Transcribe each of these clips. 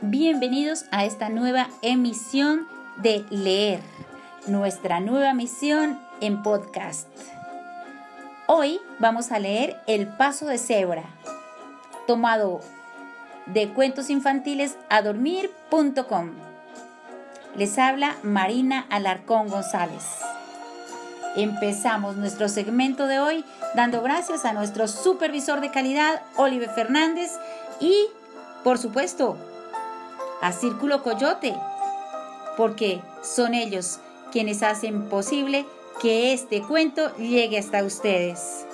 Bienvenidos a esta nueva emisión de Leer, nuestra nueva misión en podcast. Hoy vamos a leer El Paso de Cebra, tomado de cuentos infantiles a dormir.com. Les habla Marina Alarcón González. Empezamos nuestro segmento de hoy dando gracias a nuestro supervisor de calidad, Oliver Fernández, y, por supuesto, a Círculo Coyote, porque son ellos quienes hacen posible que este cuento llegue hasta ustedes.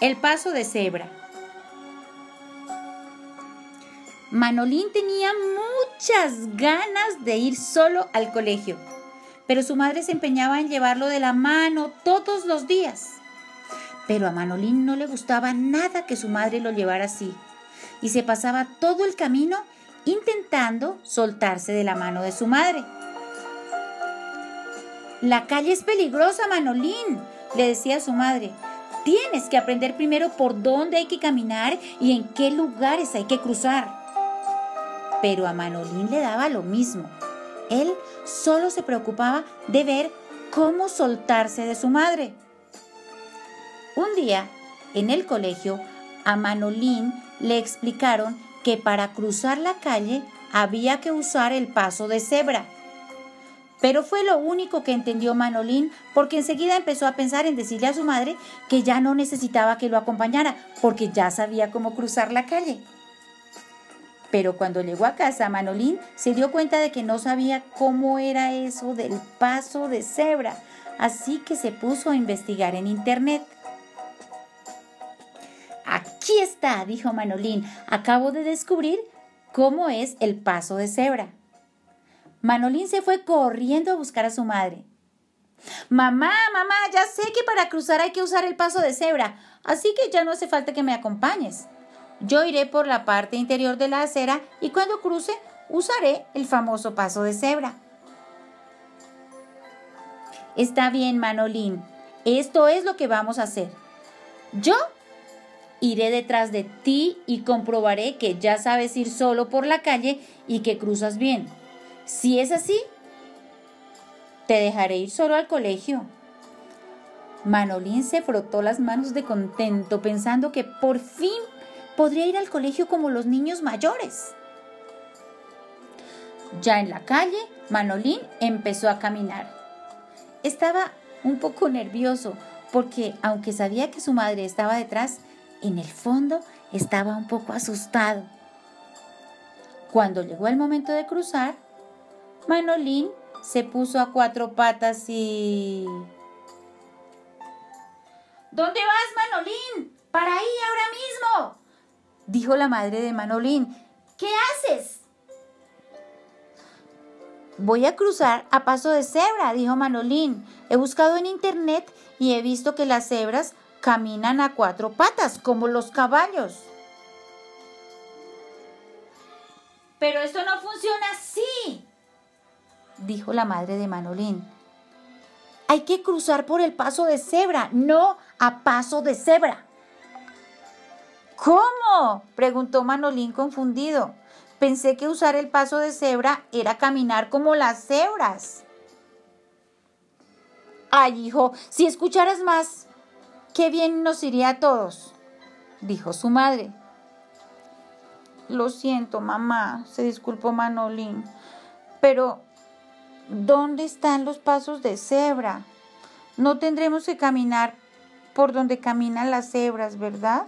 El paso de cebra. Manolín tenía muchas ganas de ir solo al colegio, pero su madre se empeñaba en llevarlo de la mano todos los días. Pero a Manolín no le gustaba nada que su madre lo llevara así, y se pasaba todo el camino intentando soltarse de la mano de su madre. La calle es peligrosa, Manolín, le decía su madre. Tienes que aprender primero por dónde hay que caminar y en qué lugares hay que cruzar. Pero a Manolín le daba lo mismo. Él solo se preocupaba de ver cómo soltarse de su madre. Un día, en el colegio, a Manolín le explicaron que para cruzar la calle había que usar el paso de cebra. Pero fue lo único que entendió Manolín porque enseguida empezó a pensar en decirle a su madre que ya no necesitaba que lo acompañara porque ya sabía cómo cruzar la calle. Pero cuando llegó a casa, Manolín se dio cuenta de que no sabía cómo era eso del paso de cebra, así que se puso a investigar en internet. Aquí está, dijo Manolín, acabo de descubrir cómo es el paso de cebra. Manolín se fue corriendo a buscar a su madre. Mamá, mamá, ya sé que para cruzar hay que usar el paso de cebra, así que ya no hace falta que me acompañes. Yo iré por la parte interior de la acera y cuando cruce usaré el famoso paso de cebra. Está bien, Manolín. Esto es lo que vamos a hacer. Yo iré detrás de ti y comprobaré que ya sabes ir solo por la calle y que cruzas bien. Si es así, te dejaré ir solo al colegio. Manolín se frotó las manos de contento pensando que por fin podría ir al colegio como los niños mayores. Ya en la calle, Manolín empezó a caminar. Estaba un poco nervioso porque, aunque sabía que su madre estaba detrás, en el fondo estaba un poco asustado. Cuando llegó el momento de cruzar, Manolín se puso a cuatro patas y... ¿Dónde vas, Manolín? Para ahí ahora mismo dijo la madre de Manolín. ¿Qué haces? Voy a cruzar a paso de cebra, dijo Manolín. He buscado en internet y he visto que las cebras caminan a cuatro patas, como los caballos. Pero esto no funciona así, dijo la madre de Manolín. Hay que cruzar por el paso de cebra, no a paso de cebra. ¿Cómo? preguntó Manolín confundido. Pensé que usar el paso de cebra era caminar como las cebras. Ay, hijo, si escucharas más, qué bien nos iría a todos, dijo su madre. Lo siento, mamá, se disculpó Manolín. Pero, ¿dónde están los pasos de cebra? No tendremos que caminar por donde caminan las cebras, ¿verdad?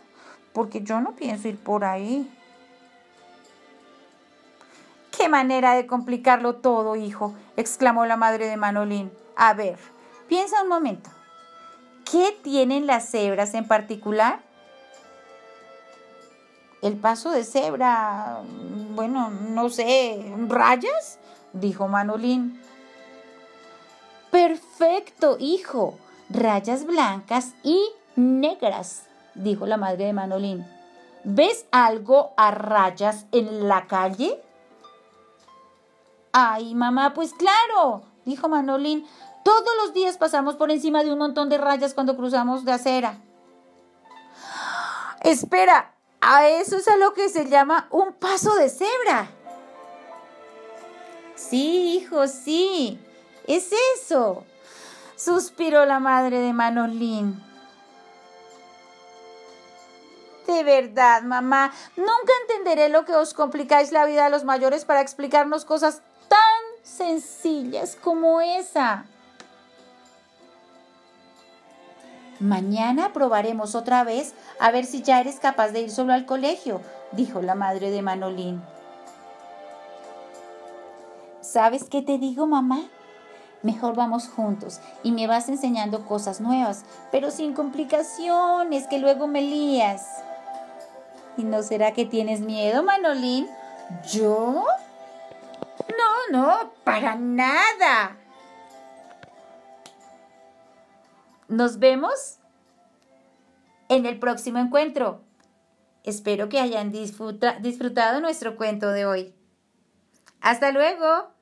porque yo no pienso ir por ahí. ¡Qué manera de complicarlo todo, hijo! exclamó la madre de Manolín. A ver, piensa un momento. ¿Qué tienen las cebras en particular? El paso de cebra, bueno, no sé, rayas, dijo Manolín. Perfecto, hijo. Rayas blancas y negras dijo la madre de Manolín. ¿Ves algo a rayas en la calle? Ay, mamá, pues claro, dijo Manolín. Todos los días pasamos por encima de un montón de rayas cuando cruzamos de acera. Espera, A eso es a lo que se llama un paso de cebra. Sí, hijo, sí. Es eso. Suspiró la madre de Manolín. De verdad, mamá, nunca entenderé lo que os complicáis la vida a los mayores para explicarnos cosas tan sencillas como esa. Mañana probaremos otra vez a ver si ya eres capaz de ir solo al colegio, dijo la madre de Manolín. ¿Sabes qué te digo, mamá? Mejor vamos juntos y me vas enseñando cosas nuevas, pero sin complicaciones, que luego me lías. ¿Y no será que tienes miedo, Manolín? ¿Yo? No, no, para nada. Nos vemos en el próximo encuentro. Espero que hayan disfrutado nuestro cuento de hoy. Hasta luego.